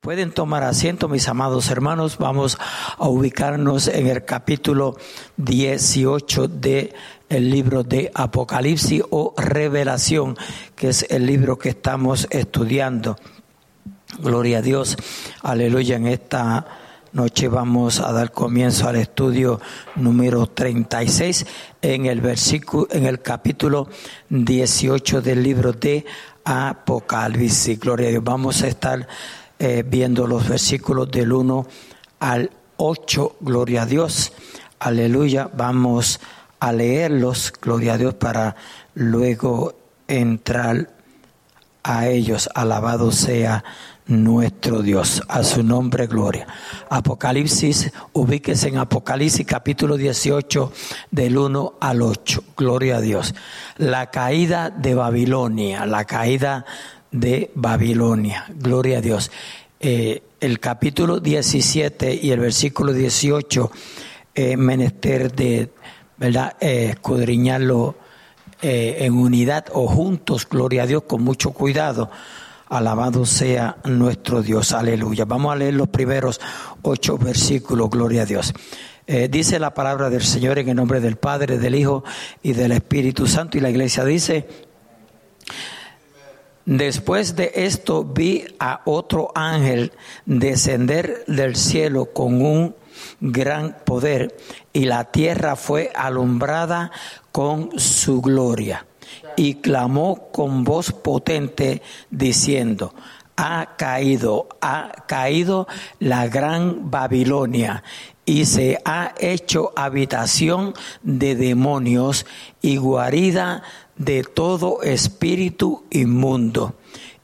Pueden tomar asiento, mis amados hermanos. Vamos a ubicarnos en el capítulo 18 de libro de Apocalipsis o Revelación, que es el libro que estamos estudiando. Gloria a Dios. Aleluya. En esta noche vamos a dar comienzo al estudio número 36 en el versículo en el capítulo 18 del libro de Apocalipsis. Gloria a Dios. Vamos a estar eh, viendo los versículos del 1 al 8, gloria a Dios, aleluya, vamos a leerlos, gloria a Dios, para luego entrar a ellos, alabado sea nuestro Dios, a su nombre gloria. Apocalipsis, ubíquese en Apocalipsis capítulo 18 del 1 al 8, gloria a Dios. La caída de Babilonia, la caída de Babilonia. Gloria a Dios. Eh, el capítulo 17 y el versículo 18, eh, menester de, ¿verdad?, eh, escudriñarlo en unidad o juntos, gloria a Dios, con mucho cuidado. Alabado sea nuestro Dios, aleluya. Vamos a leer los primeros ocho versículos, gloria a Dios. dice la palabra del Señor en el nombre del Padre, del Hijo y del Espíritu Santo. Y la iglesia dice, Después de esto vi a otro ángel descender del cielo con un gran poder y la tierra fue alumbrada con su gloria. Y clamó con voz potente diciendo, ha caído, ha caído la gran Babilonia y se ha hecho habitación de demonios y guarida de todo espíritu inmundo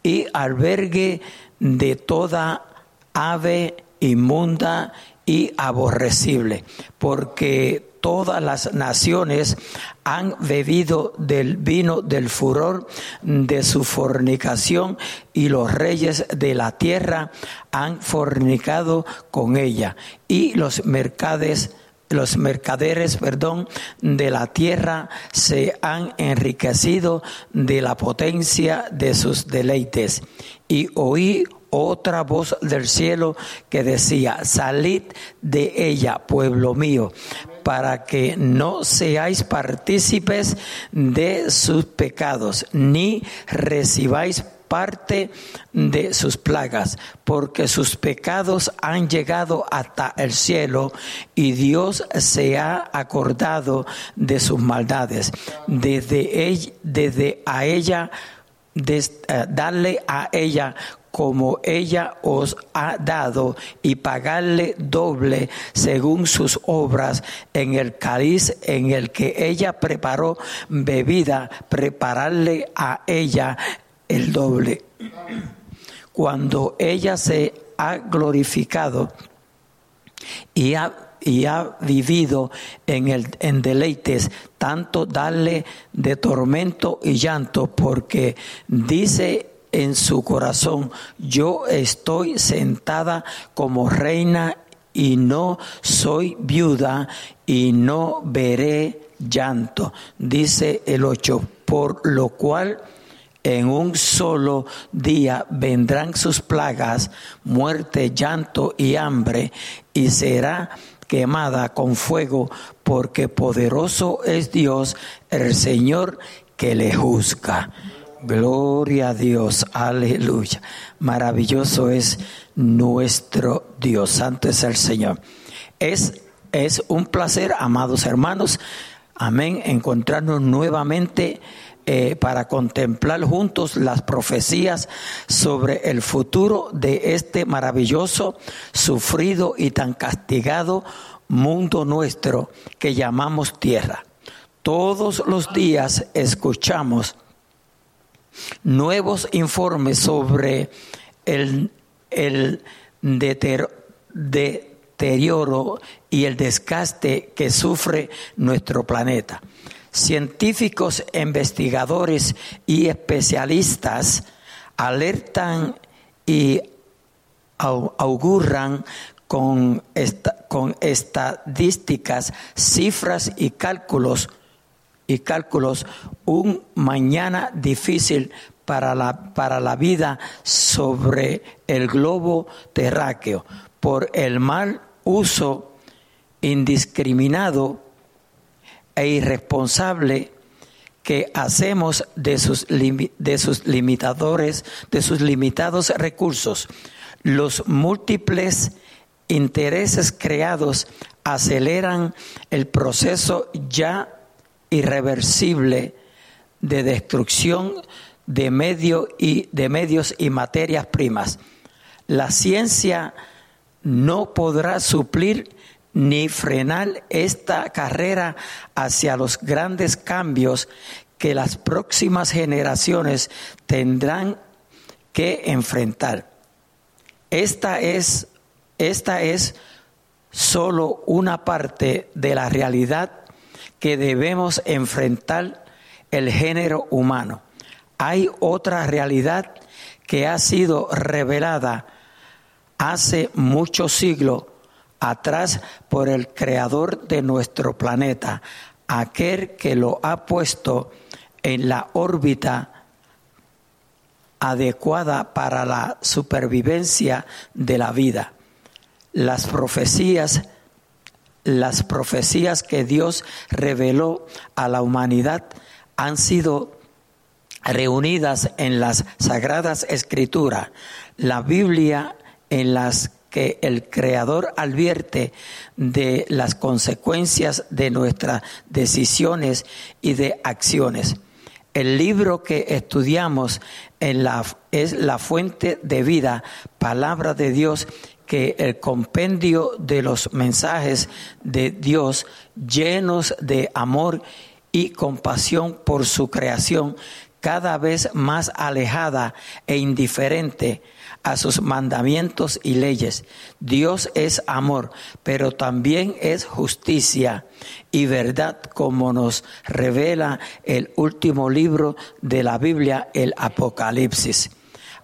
y albergue de toda ave inmunda y aborrecible, porque todas las naciones han bebido del vino del furor de su fornicación y los reyes de la tierra han fornicado con ella y los mercades los mercaderes, perdón, de la tierra se han enriquecido de la potencia de sus deleites. Y oí otra voz del cielo que decía, salid de ella, pueblo mío, para que no seáis partícipes de sus pecados, ni recibáis parte de sus plagas, porque sus pecados han llegado hasta el cielo y Dios se ha acordado de sus maldades. Desde, desde a ella, eh, darle a ella como ella os ha dado y pagarle doble según sus obras en el cáliz en el que ella preparó bebida, prepararle a ella el doble. Cuando ella se ha glorificado y ha, y ha vivido en, el, en deleites, tanto darle de tormento y llanto, porque dice en su corazón, yo estoy sentada como reina y no soy viuda y no veré llanto, dice el ocho, por lo cual en un solo día vendrán sus plagas, muerte, llanto y hambre, y será quemada con fuego, porque poderoso es Dios, el Señor que le juzga. Gloria a Dios, aleluya. Maravilloso es nuestro Dios, santo es el Señor. Es, es un placer, amados hermanos, amén, encontrarnos nuevamente eh, para contemplar juntos las profecías sobre el futuro de este maravilloso, sufrido y tan castigado mundo nuestro que llamamos tierra. Todos los días escuchamos nuevos informes sobre el, el deterioro y el desgaste que sufre nuestro planeta. Científicos, investigadores y especialistas alertan y auguran con, con estadísticas, cifras y cálculos y cálculos un mañana difícil para la, para la vida sobre el globo terráqueo por el mal uso indiscriminado e irresponsable que hacemos de sus, de sus limitadores, de sus limitados recursos. Los múltiples intereses creados aceleran el proceso ya irreversible de destrucción de, y, de medios y materias primas. La ciencia no podrá suplir ni frenar esta carrera hacia los grandes cambios que las próximas generaciones tendrán que enfrentar. Esta es, esta es solo una parte de la realidad que debemos enfrentar el género humano. Hay otra realidad que ha sido revelada hace muchos siglos atrás por el creador de nuestro planeta, aquel que lo ha puesto en la órbita adecuada para la supervivencia de la vida. Las profecías las profecías que Dios reveló a la humanidad han sido reunidas en las sagradas escrituras. La Biblia en las que el Creador advierte de las consecuencias de nuestras decisiones y de acciones. El libro que estudiamos es la fuente de vida, palabra de Dios, que el compendio de los mensajes de Dios llenos de amor y compasión por su creación, cada vez más alejada e indiferente a sus mandamientos y leyes. Dios es amor, pero también es justicia y verdad, como nos revela el último libro de la Biblia, el Apocalipsis.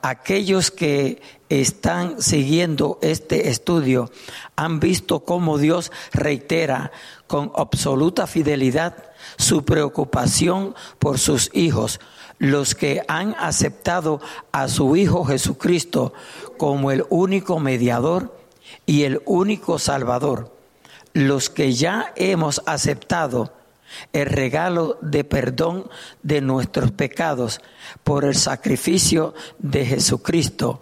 Aquellos que están siguiendo este estudio han visto cómo Dios reitera con absoluta fidelidad su preocupación por sus hijos, los que han aceptado a su Hijo Jesucristo como el único mediador y el único salvador, los que ya hemos aceptado el regalo de perdón de nuestros pecados por el sacrificio de Jesucristo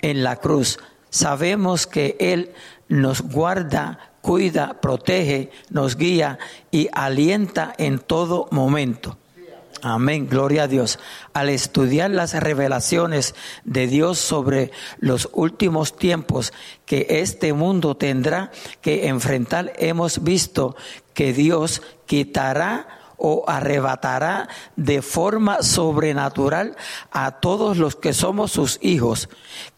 en la cruz, sabemos que Él nos guarda, cuida, protege, nos guía y alienta en todo momento. Amén, gloria a Dios. Al estudiar las revelaciones de Dios sobre los últimos tiempos que este mundo tendrá que enfrentar, hemos visto que Dios quitará o arrebatará de forma sobrenatural a todos los que somos sus hijos,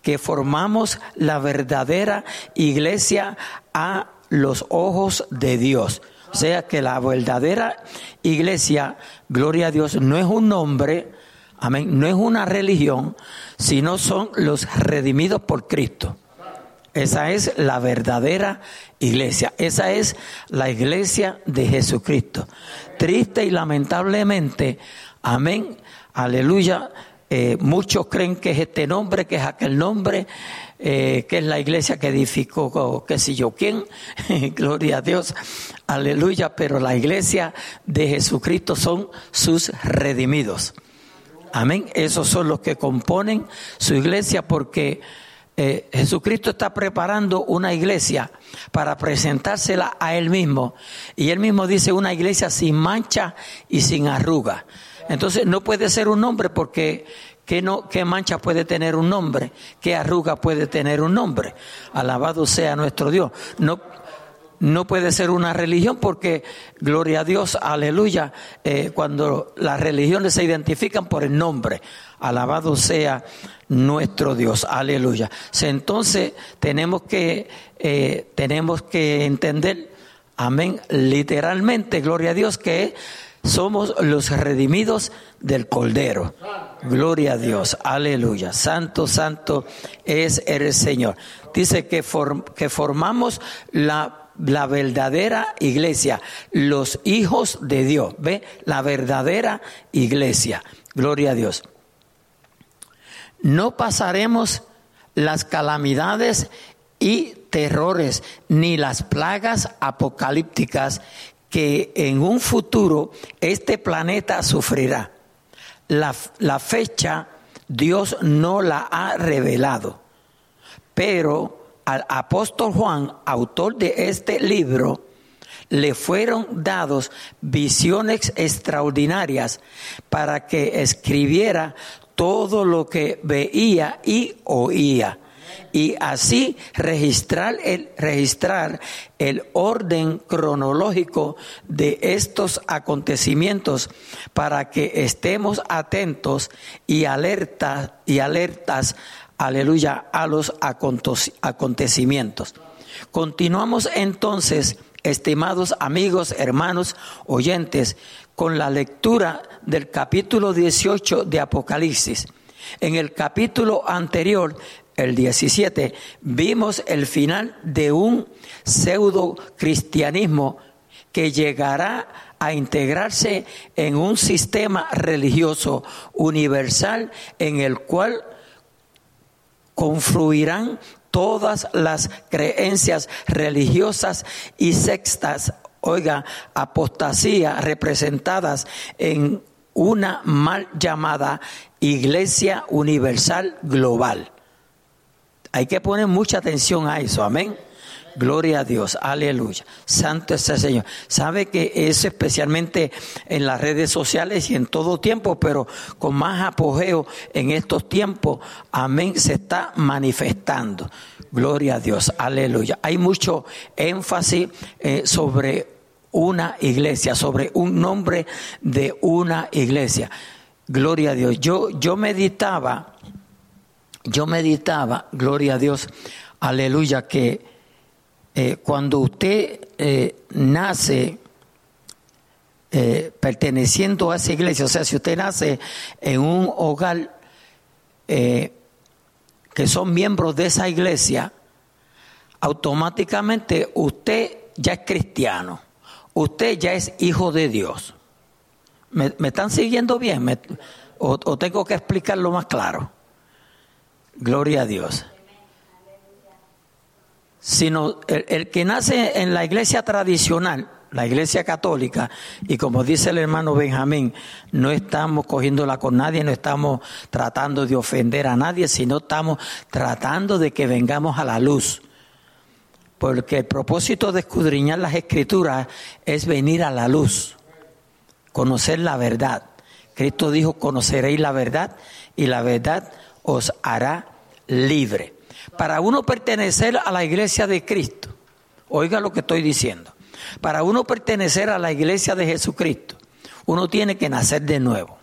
que formamos la verdadera iglesia a los ojos de Dios. O sea que la verdadera iglesia, gloria a Dios, no es un nombre, amén, no es una religión, sino son los redimidos por Cristo. Esa es la verdadera iglesia. Esa es la iglesia de Jesucristo. Triste y lamentablemente, amén, aleluya, eh, muchos creen que es este nombre, que es aquel nombre, eh, que es la iglesia que edificó, qué sé yo quién, gloria a Dios, aleluya, pero la iglesia de Jesucristo son sus redimidos. Amén, esos son los que componen su iglesia porque eh, Jesucristo está preparando una iglesia para presentársela a Él mismo. Y Él mismo dice una iglesia sin mancha y sin arruga. Entonces no puede ser un nombre porque ¿qué, no, qué mancha puede tener un nombre? ¿Qué arruga puede tener un nombre? Alabado sea nuestro Dios. No, no puede ser una religión porque, gloria a Dios, aleluya, eh, cuando las religiones se identifican por el nombre, alabado sea nuestro Dios, aleluya. Entonces tenemos que, eh, tenemos que entender, amén, literalmente, gloria a Dios, que somos los redimidos del Cordero. Gloria a Dios, aleluya. Santo, santo es el Señor. Dice que, que formamos la, la verdadera iglesia, los hijos de Dios. ¿Ve? La verdadera iglesia. Gloria a Dios. no pasaremos las calamidades y terrores ni las plagas apocalípticas que en un futuro este planeta sufrirá. La, la fecha Dios no la ha revelado, pero al apóstol Juan, autor de este libro, le fueron dados visiones extraordinarias para que escribiera todo lo que veía y oía y así registrar el, registrar el orden cronológico de estos acontecimientos para que estemos atentos y alertas y alertas aleluya a los acontecimientos. Continuamos entonces, estimados amigos, hermanos, oyentes, con la lectura del capítulo 18 de Apocalipsis. En el capítulo anterior, el 17, vimos el final de un pseudo cristianismo que llegará a integrarse en un sistema religioso universal en el cual confluirán todas las creencias religiosas y sextas oiga, apostasía representadas en una mal llamada Iglesia Universal Global. Hay que poner mucha atención a eso, amén. Gloria a Dios, aleluya. Santo es el Señor. Sabe que es especialmente en las redes sociales y en todo tiempo, pero con más apogeo en estos tiempos, amén, se está manifestando. Gloria a Dios, aleluya. Hay mucho énfasis eh, sobre una iglesia, sobre un nombre de una iglesia. Gloria a Dios. Yo, yo meditaba, yo meditaba, gloria a Dios, aleluya, que eh, cuando usted eh, nace eh, perteneciendo a esa iglesia, o sea, si usted nace en un hogar que son miembros de esa iglesia, automáticamente usted ya es cristiano usted ya es hijo de Dios. ¿Me, están siguiendo bien? o, tengo que explicarlo más claro? Gloria a Dios. Sino el, que nace en la iglesia tradicional, la iglesia católica, y como dice el hermano Benjamín, no estamos cogiéndola con nadie, no estamos tratando de ofender a nadie, sino estamos tratando de que vengamos a la luz porque el propósito de escudriñar las escrituras es venir a la luz, conocer la verdad. Cristo dijo, conoceréis la verdad y la verdad os hará libre. Para uno pertenecer a la iglesia de Cristo, oiga lo que estoy diciendo, para uno pertenecer a la iglesia de Jesucristo, uno tiene que nacer de nuevo.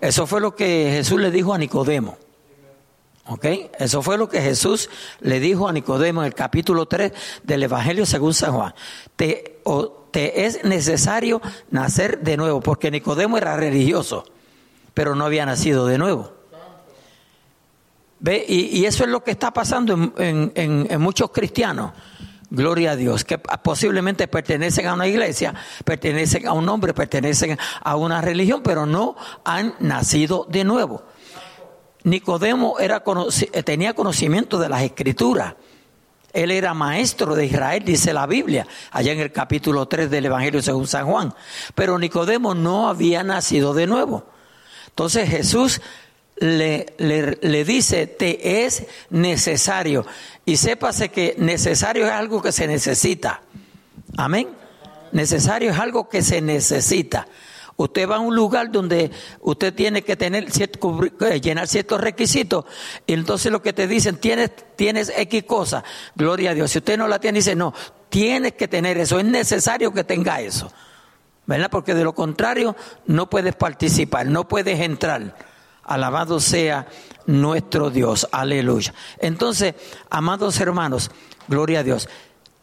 Eso fue lo que Jesús le dijo a Nicodemo. ¿Ok? Eso fue lo que Jesús le dijo a Nicodemo en el capítulo 3 del Evangelio según San Juan. Te, te es necesario nacer de nuevo, porque Nicodemo era religioso, pero no había nacido de nuevo. ¿Ve? Y, eso es lo que está pasando en, en muchos cristianos. Gloria a Dios, que posiblemente pertenecen a una iglesia, pertenecen a un hombre, pertenecen a una religión, pero no han nacido de nuevo. Nicodemo eh, tenía conocimiento de las escrituras. Él era maestro de Israel, dice la Biblia, allá en el capítulo 3 del Evangelio según San Juan. Pero Nicodemo no había nacido de nuevo. Entonces Jesús le, le, dice, te es necesario. Y sépase que necesario es algo que se necesita. Amén. Necesario es algo que se necesita. Usted va a un lugar donde usted tiene que tener eh, llenar ciertos requisitos y entonces lo que te dicen, tienes, tienes X cosa, gloria a Dios. Si usted no la tiene, dice, no, tienes que tener eso, es necesario que tenga eso. ¿Verdad? Porque de lo contrario no puedes participar, no puedes entrar. Alabado sea nuestro Dios, aleluya. Entonces, amados hermanos, gloria a Dios.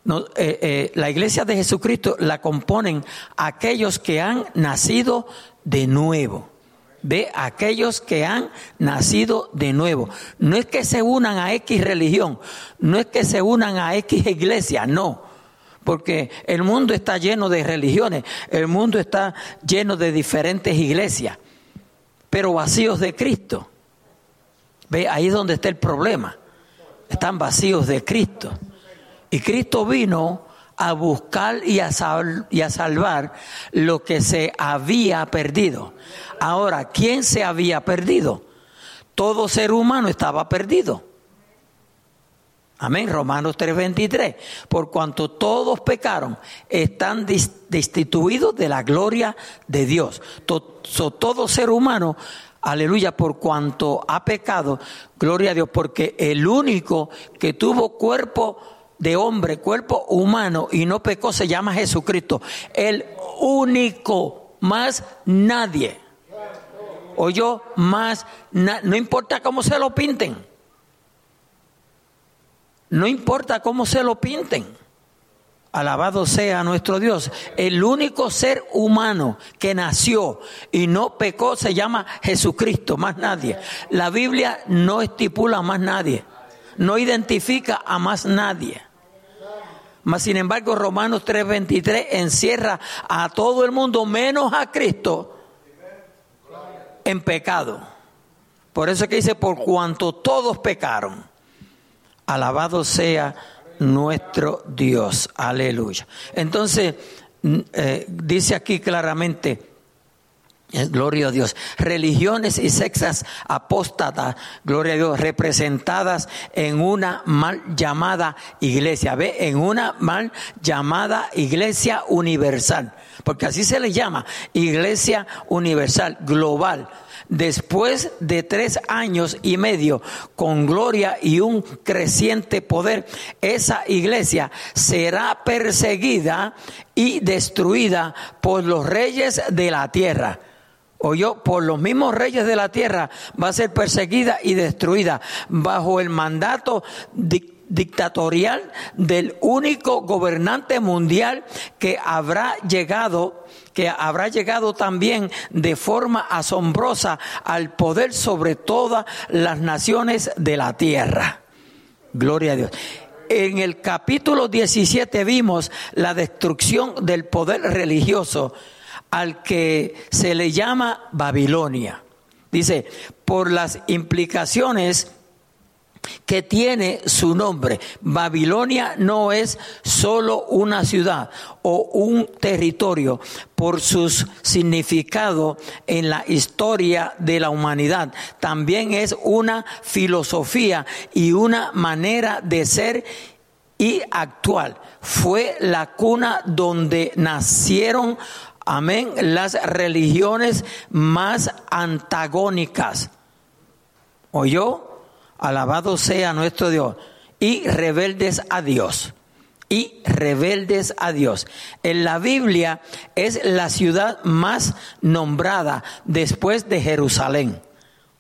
Eh, eh, la iglesia de Jesucristo la componen aquellos que han nacido de nuevo. Ve, aquellos que han nacido de nuevo. No es que se unan a X religión, no es que se unan a X iglesia, no. Porque el mundo está lleno de religiones, el mundo está lleno de diferentes iglesias, pero vacíos de Cristo. Ve, ahí es donde está el problema. Están vacíos de Cristo. Y Cristo vino a buscar y a, y a salvar lo que se había perdido. Ahora, ¿quién se había perdido? Todo ser humano estaba perdido. Amén. Romanos 3:23. Por cuanto todos pecaron, están destituidos de la gloria de Dios. todo ser humano, aleluya, por cuanto ha pecado, gloria a Dios, porque el único que tuvo cuerpo de hombre, cuerpo humano y no pecó se llama Jesucristo. El único, más nadie. O yo, más, no importa cómo se lo pinten. No importa cómo se lo pinten. Alabado sea nuestro Dios. El único ser humano que nació y no pecó se llama Jesucristo, más nadie. La Biblia no estipula a más nadie. No identifica a más nadie. Mas sin embargo, Romanos 3:23 encierra a todo el mundo menos a Cristo en pecado. Por eso es que dice, por cuanto todos pecaron. Alabado sea nuestro Dios. Aleluya. Entonces, eh, dice aquí claramente, eh, Gloria a Dios. Religiones y sexas apóstatas, gloria a Dios, representadas en una mal llamada iglesia. ¿Ve? En una mal llamada iglesia universal. Porque así se le llama, iglesia universal, global después de tres años y medio con gloria y un creciente poder, esa iglesia será perseguida y destruida por los reyes de la tierra. O yo, por los mismos reyes de la tierra, va a ser perseguida y destruida bajo el mandato dictatorial del único gobernante mundial que habrá llegado que habrá llegado también de forma asombrosa al poder sobre todas las naciones de la tierra. Gloria a Dios. En el capítulo 17 vimos la destrucción del poder religioso al que se le llama Babilonia. Dice, por las implicaciones que tiene su nombre. Babilonia no es solo una ciudad o un territorio por su significado en la historia de la humanidad. También es una filosofía y una manera de ser y actual. Fue la cuna donde nacieron, amén, las religiones más antagónicas. ¿Oyó? Alabado sea nuestro Dios. Y rebeldes a Dios. Y rebeldes a Dios. En la Biblia es la ciudad más nombrada después de Jerusalén.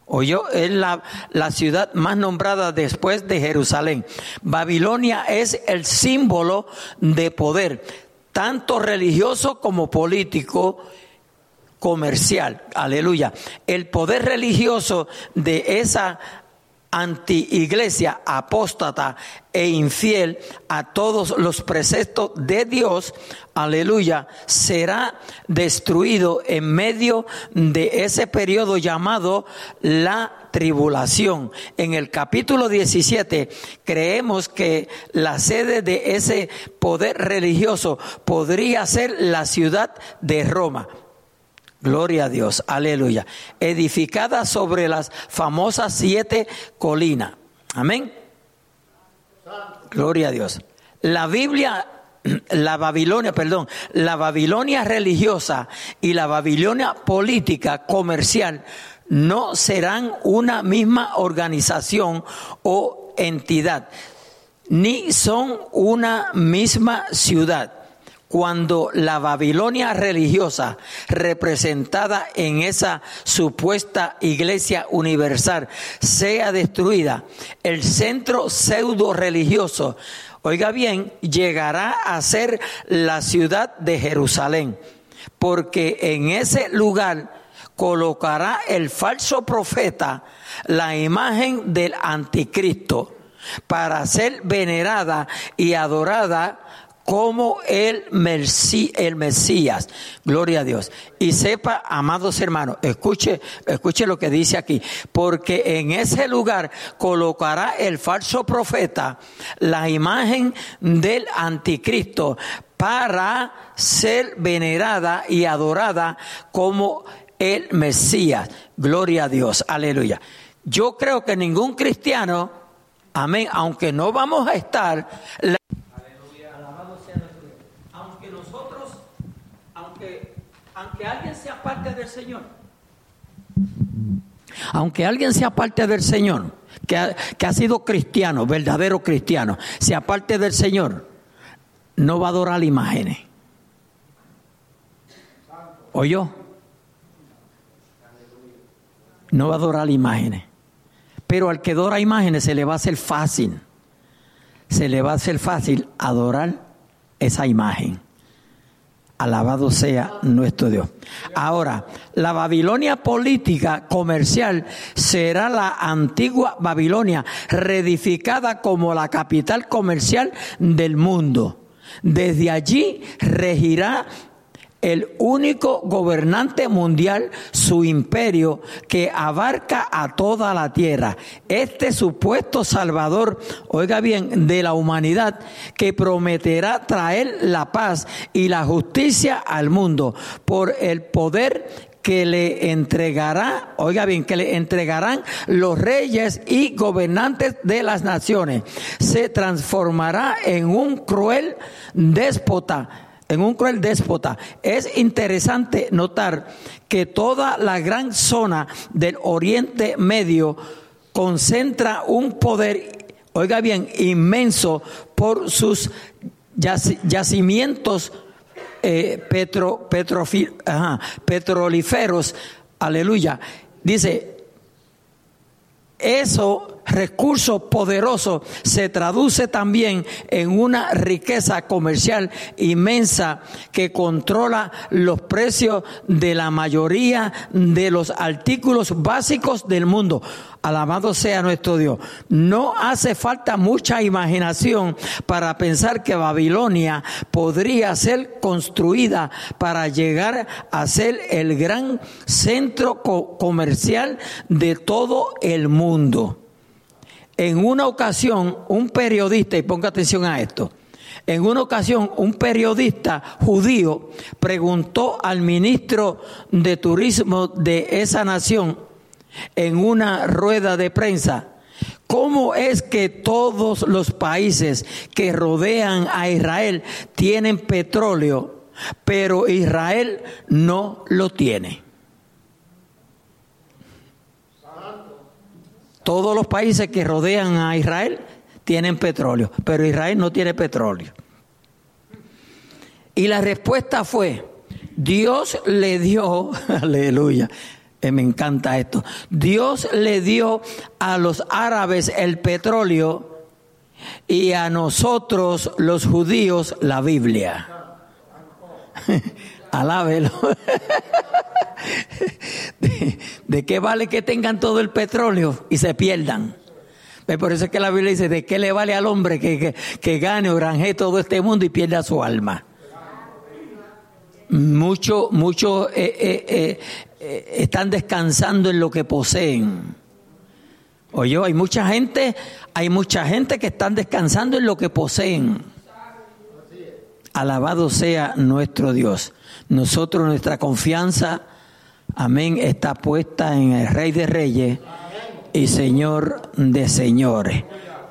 Oyó, es la, la ciudad más nombrada después de Jerusalén. Babilonia es el símbolo de poder, tanto religioso como político comercial. Aleluya. El poder religioso de esa anti-iglesia, apóstata e infiel a todos los preceptos de Dios, aleluya, será destruido en medio de ese periodo llamado la tribulación. En el capítulo 17 creemos que la sede de ese poder religioso podría ser la ciudad de Roma. Gloria a Dios, aleluya. Edificada sobre las famosas siete colinas. Amén. Gloria a Dios. La Biblia, la Babilonia, perdón, la Babilonia religiosa y la Babilonia política, comercial, no serán una misma organización o entidad, ni son una misma ciudad cuando la Babilonia religiosa, representada en esa supuesta iglesia universal, sea destruida, el centro pseudo religioso, oiga bien, llegará a ser la ciudad de Jerusalén, porque en ese lugar colocará el falso profeta la imagen del anticristo para ser venerada y adorada como el, el Mesías. Gloria a Dios. Y sepa, amados hermanos, escuche, escuche lo que dice aquí, porque en ese lugar colocará el falso profeta la imagen del anticristo para ser venerada y adorada como el Mesías. Gloria a Dios. Aleluya. Yo creo que ningún cristiano, amén, aunque no vamos a estar... Aleluya, alabado sea nuestro Dios. Aunque nosotros, aunque, alguien sea parte del Señor, aunque alguien sea parte del Señor, que ha, que ha sido cristiano, verdadero cristiano, sea parte del Señor, no va a adorar imágenes. ¿Oyó? No va a adorar imágenes. Pero al que adora imágenes se le va a hacer fácil, se le va a hacer fácil adorar esa imagen. Alabado sea nuestro Dios. Ahora, la Babilonia política comercial será la antigua Babilonia, reedificada como la capital comercial del mundo. Desde allí regirá el único gobernante mundial, su imperio, que abarca a toda la tierra. Este supuesto salvador, oiga bien, de la humanidad, que prometerá traer la paz y la justicia al mundo por el poder que le entregará, oiga bien, que le entregarán los reyes y gobernantes de las naciones. Se transformará en un cruel déspota en un cruel déspota. Es interesante notar que toda la gran zona del Oriente Medio concentra un poder, oiga bien, inmenso por sus yacimientos eh, petro. Aleluya. Dice, eso recurso poderoso se traduce también en una riqueza comercial inmensa que controla los precios de la mayoría de los artículos básicos del mundo. Alabado sea nuestro Dios. No hace falta mucha imaginación para pensar que Babilonia podría ser construida para llegar a ser el gran centro comercial de todo el mundo. En una ocasión, un periodista, y ponga atención a esto, en una ocasión un periodista judío preguntó al ministro de Turismo de esa nación en una rueda de prensa, ¿cómo es que todos los países que rodean a Israel tienen petróleo, pero Israel no lo tiene? Todos los países que rodean a Israel tienen petróleo, pero Israel no tiene petróleo. Y la respuesta fue, Dios le dio, aleluya, eh, me encanta esto, Dios le dio a los árabes el petróleo y a nosotros los judíos la Biblia. Alábelo. ¿De, qué vale que tengan todo el petróleo y se pierdan? Por eso es que la Biblia dice, ¿de qué le vale al hombre que, que, gane o granje todo este mundo y pierda su alma? Muchos mucho, eh, eh, eh, están descansando en lo que poseen. Oye, hay mucha gente, hay mucha gente que están descansando en lo que poseen. Alabado sea nuestro Dios. Nosotros, nuestra confianza, amén, está puesta en el Rey de Reyes y Señor de Señores.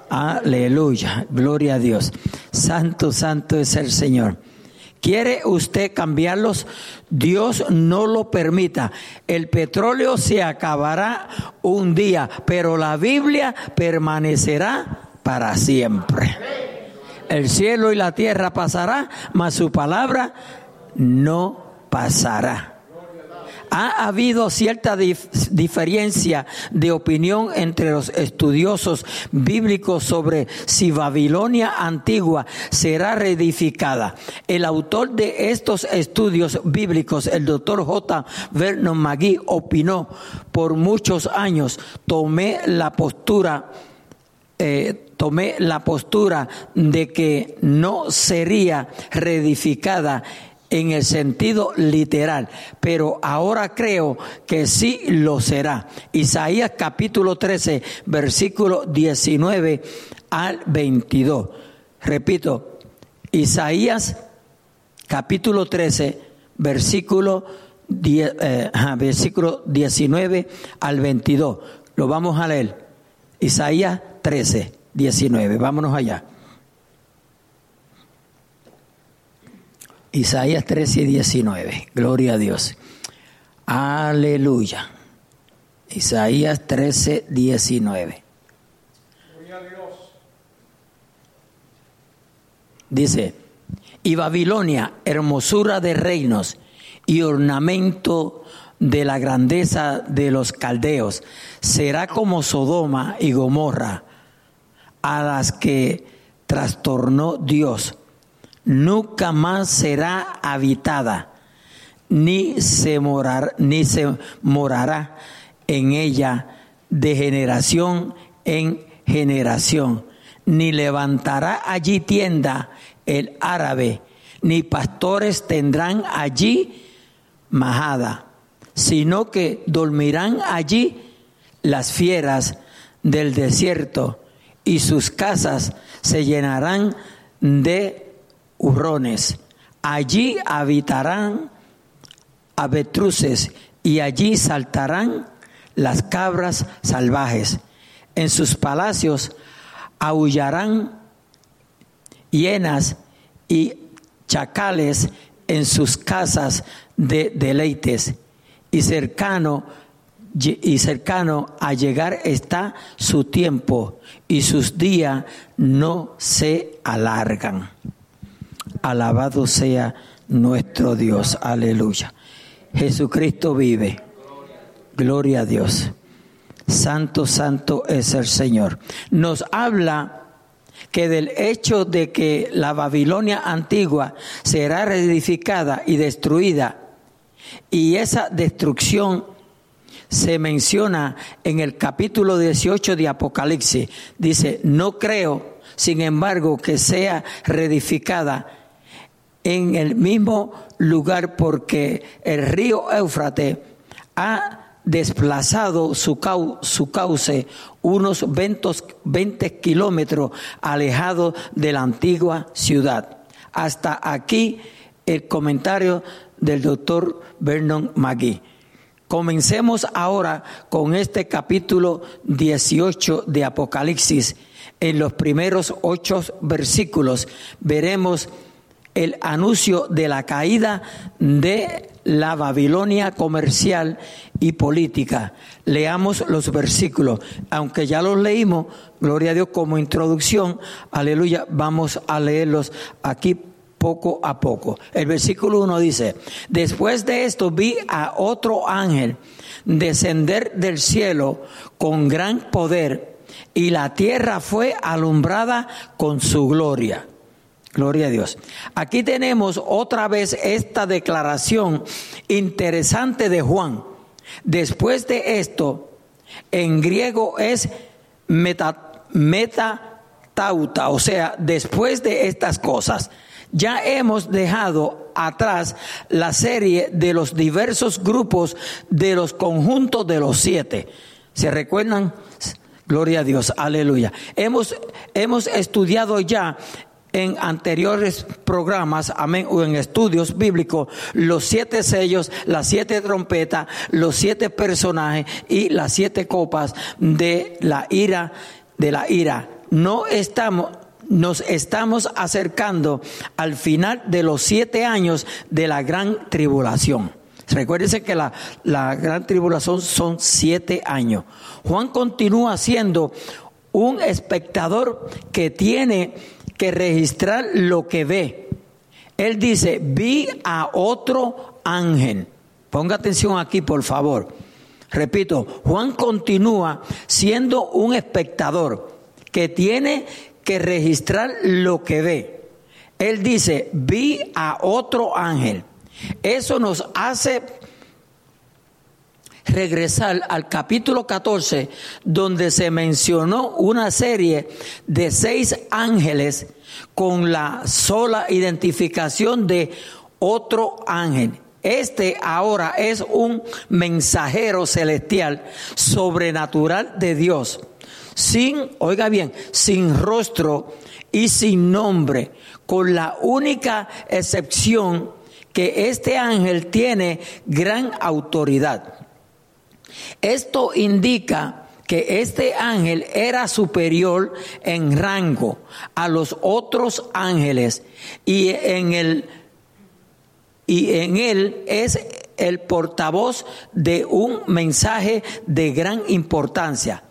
Aleluya, gloria a Dios. Santo, santo es el Señor. ¿Quiere usted cambiarlos? Dios no lo permita. El petróleo se acabará un día, pero la Biblia permanecerá para siempre. El cielo y la tierra pasará, mas su palabra no pasará. Ha habido cierta diferencia de opinión entre los estudiosos bíblicos sobre si Babilonia antigua será reedificada. El autor de estos estudios bíblicos, el doctor J. Vernon McGee, opinó por muchos años, tomé la postura, eh, tomé la postura de que no sería reedificada en el sentido literal, pero ahora creo que sí lo será. Isaías capítulo 13, versículo 19 al 22. Repito, Isaías capítulo 13, versículo, eh, versículo 19 al 22. Lo vamos a leer. Isaías 13, 19. Vámonos allá. Isaías 13 y 19. Gloria a Dios. Aleluya. Isaías 13, 19. Gloria a Dios. Dice, y Babilonia, hermosura de reinos y ornamento de la grandeza de los caldeos, será como Sodoma y Gomorra, a las que trastornó Dios nunca más será habitada, ni se, morar, ni se morará en ella de generación en generación, ni levantará allí tienda el árabe, ni pastores tendrán allí majada, sino que dormirán allí las fieras del desierto y sus casas se llenarán de hurrones. Allí habitarán avestruces y allí saltarán las cabras salvajes. En sus palacios aullarán hienas y chacales en sus casas de deleites. Y cercano y cercano a llegar está su tiempo y sus días no se alargan. Alabado sea nuestro Dios. Aleluya. Jesucristo vive. Gloria a Dios. Santo, santo es el Señor. Nos habla que del hecho de que la Babilonia antigua será reedificada y destruida, y esa destrucción se menciona en el capítulo 18 de Apocalipsis. Dice, no creo, sin embargo, que sea reedificada en el mismo lugar porque el río Éufrates ha desplazado su, su cauce unos 20, 20 kilómetros alejado de la antigua ciudad. Hasta aquí el comentario del doctor Vernon McGee. Comencemos ahora con este capítulo 18 de Apocalipsis. En los primeros ocho versículos veremos el anuncio de la caída de la Babilonia comercial y política. Leamos los versículos, aunque ya los leímos, gloria a Dios como introducción, aleluya, vamos a leerlos aquí poco a poco. El versículo 1 dice, después de esto vi a otro ángel descender del cielo con gran poder y la tierra fue alumbrada con su gloria. Gloria a Dios. Aquí tenemos otra vez esta declaración interesante de Juan. Después de esto, en griego es meta, metatauta, o sea, después de estas cosas. Ya hemos dejado atrás la serie de los diversos grupos de los conjuntos de los siete. ¿Se recuerdan? Gloria a Dios, aleluya. Hemos, hemos estudiado ya en anteriores programas, amén, o en estudios bíblicos, los siete sellos, las siete trompetas, los siete personajes y las siete copas de la ira, de la ira. No estamos, nos estamos acercando al final de los siete años de la gran tribulación. Recuérdense que la, la gran tribulación son siete años. Juan continúa siendo un espectador que tiene que registrar lo que ve. Él dice, vi a otro ángel. Ponga atención aquí, por favor. Repito, Juan continúa siendo un espectador que tiene que registrar lo que ve. Él dice, vi a otro ángel. Eso nos hace regresar al capítulo 14, donde se mencionó una serie de seis ángeles con la sola identificación de otro ángel. Este ahora es un mensajero celestial, sobrenatural de Dios, sin, oiga bien, sin rostro y sin nombre, con la única excepción que este ángel tiene gran autoridad. Esto indica que este ángel era superior en rango a los otros ángeles y en el y en él es el portavoz de un mensaje de gran importancia.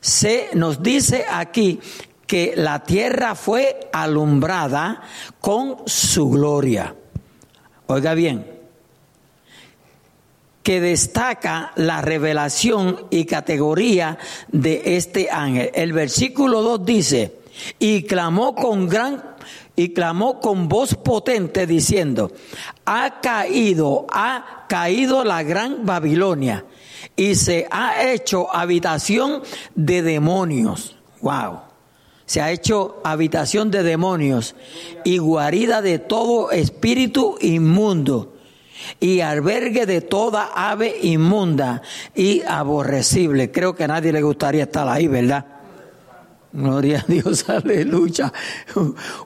Se nos dice aquí que la tierra fue alumbrada con su gloria. Oiga bien, que destaca la revelación y categoría de este ángel. El versículo 2 dice, y clamó con gran y clamó con voz potente diciendo, ha caído, ha caído la gran Babilonia y se ha hecho habitación de demonios. Wow. Se ha hecho habitación de demonios y guarida de todo espíritu inmundo y albergue de toda ave inmunda y aborrecible. Creo que a nadie le gustaría estar ahí, ¿verdad? Gloria a Dios, aleluya.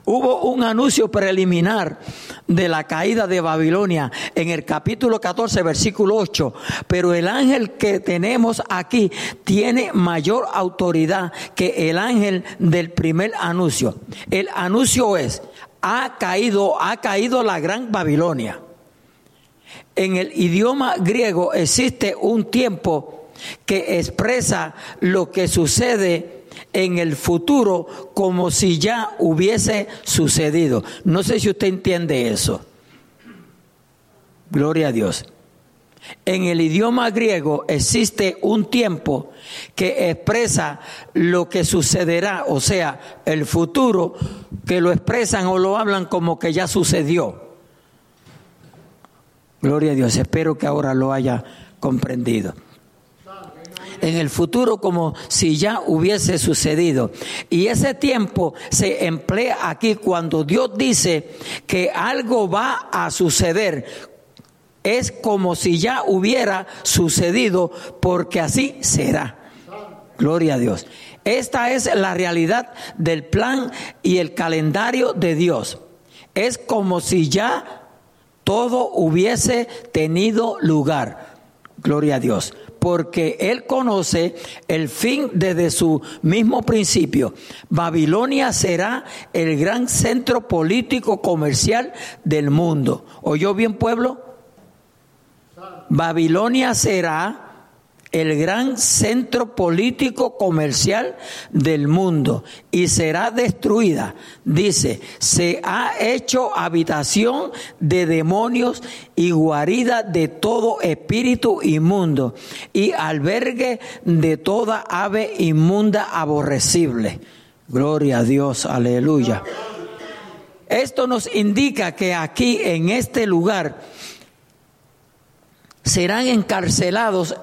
Hubo un anuncio preliminar de la caída de Babilonia en el capítulo 14, versículo 8, pero el ángel que tenemos aquí tiene mayor autoridad que el ángel del primer anuncio. El anuncio es, ha caído, ha caído la gran Babilonia. En el idioma griego existe un tiempo que expresa lo que sucede en el futuro como si ya hubiese sucedido. No sé si usted entiende eso. Gloria a Dios. En el idioma griego existe un tiempo que expresa lo que sucederá, o sea, el futuro, que lo expresan o lo hablan como que ya sucedió. Gloria a Dios, espero que ahora lo haya comprendido en el futuro como si ya hubiese sucedido. Y ese tiempo se emplea aquí cuando Dios dice que algo va a suceder. Es como si ya hubiera sucedido porque así será. Gloria a Dios. Esta es la realidad del plan y el calendario de Dios. Es como si ya todo hubiese tenido lugar. Gloria a Dios porque Él conoce el fin desde su mismo principio. Babilonia será el gran centro político comercial del mundo. ¿Oyó bien pueblo? Babilonia será el gran centro político comercial del mundo y será destruida. Dice, se ha hecho habitación de demonios y guarida de todo espíritu inmundo y albergue de toda ave inmunda aborrecible. Gloria a Dios, aleluya. Esto nos indica que aquí en este lugar serán encarcelados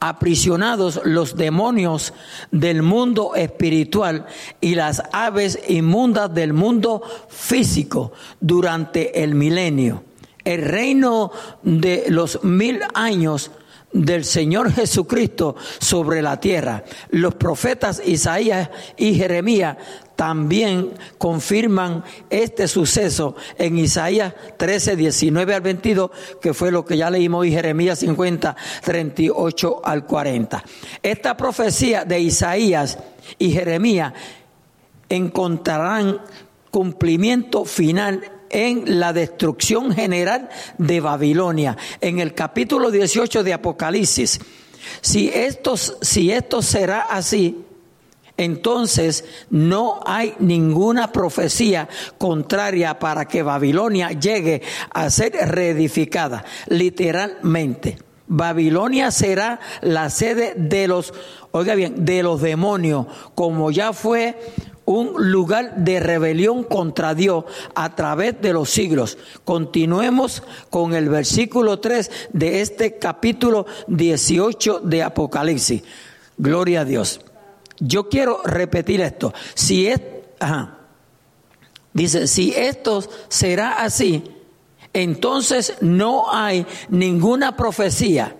aprisionados los demonios del mundo espiritual y las aves inmundas del mundo físico durante el milenio. El reino de los mil años del Señor Jesucristo sobre la tierra. Los profetas Isaías y Jeremías también confirman este suceso en Isaías 13, 19 al 22, que fue lo que ya leímos y Jeremías 50, 38 al 40. Esta profecía de Isaías y Jeremías encontrarán cumplimiento final en la destrucción general de Babilonia, en el capítulo 18 de Apocalipsis. Si esto, si esto será así, entonces no hay ninguna profecía contraria para que Babilonia llegue a ser reedificada, literalmente. Babilonia será la sede de los, oiga bien, de los demonios, como ya fue un lugar de rebelión contra Dios a través de los siglos. Continuemos con el versículo 3 de este capítulo 18 de Apocalipsis. Gloria a Dios. Yo quiero repetir esto. Si es, dice, si esto será así, entonces no hay ninguna profecía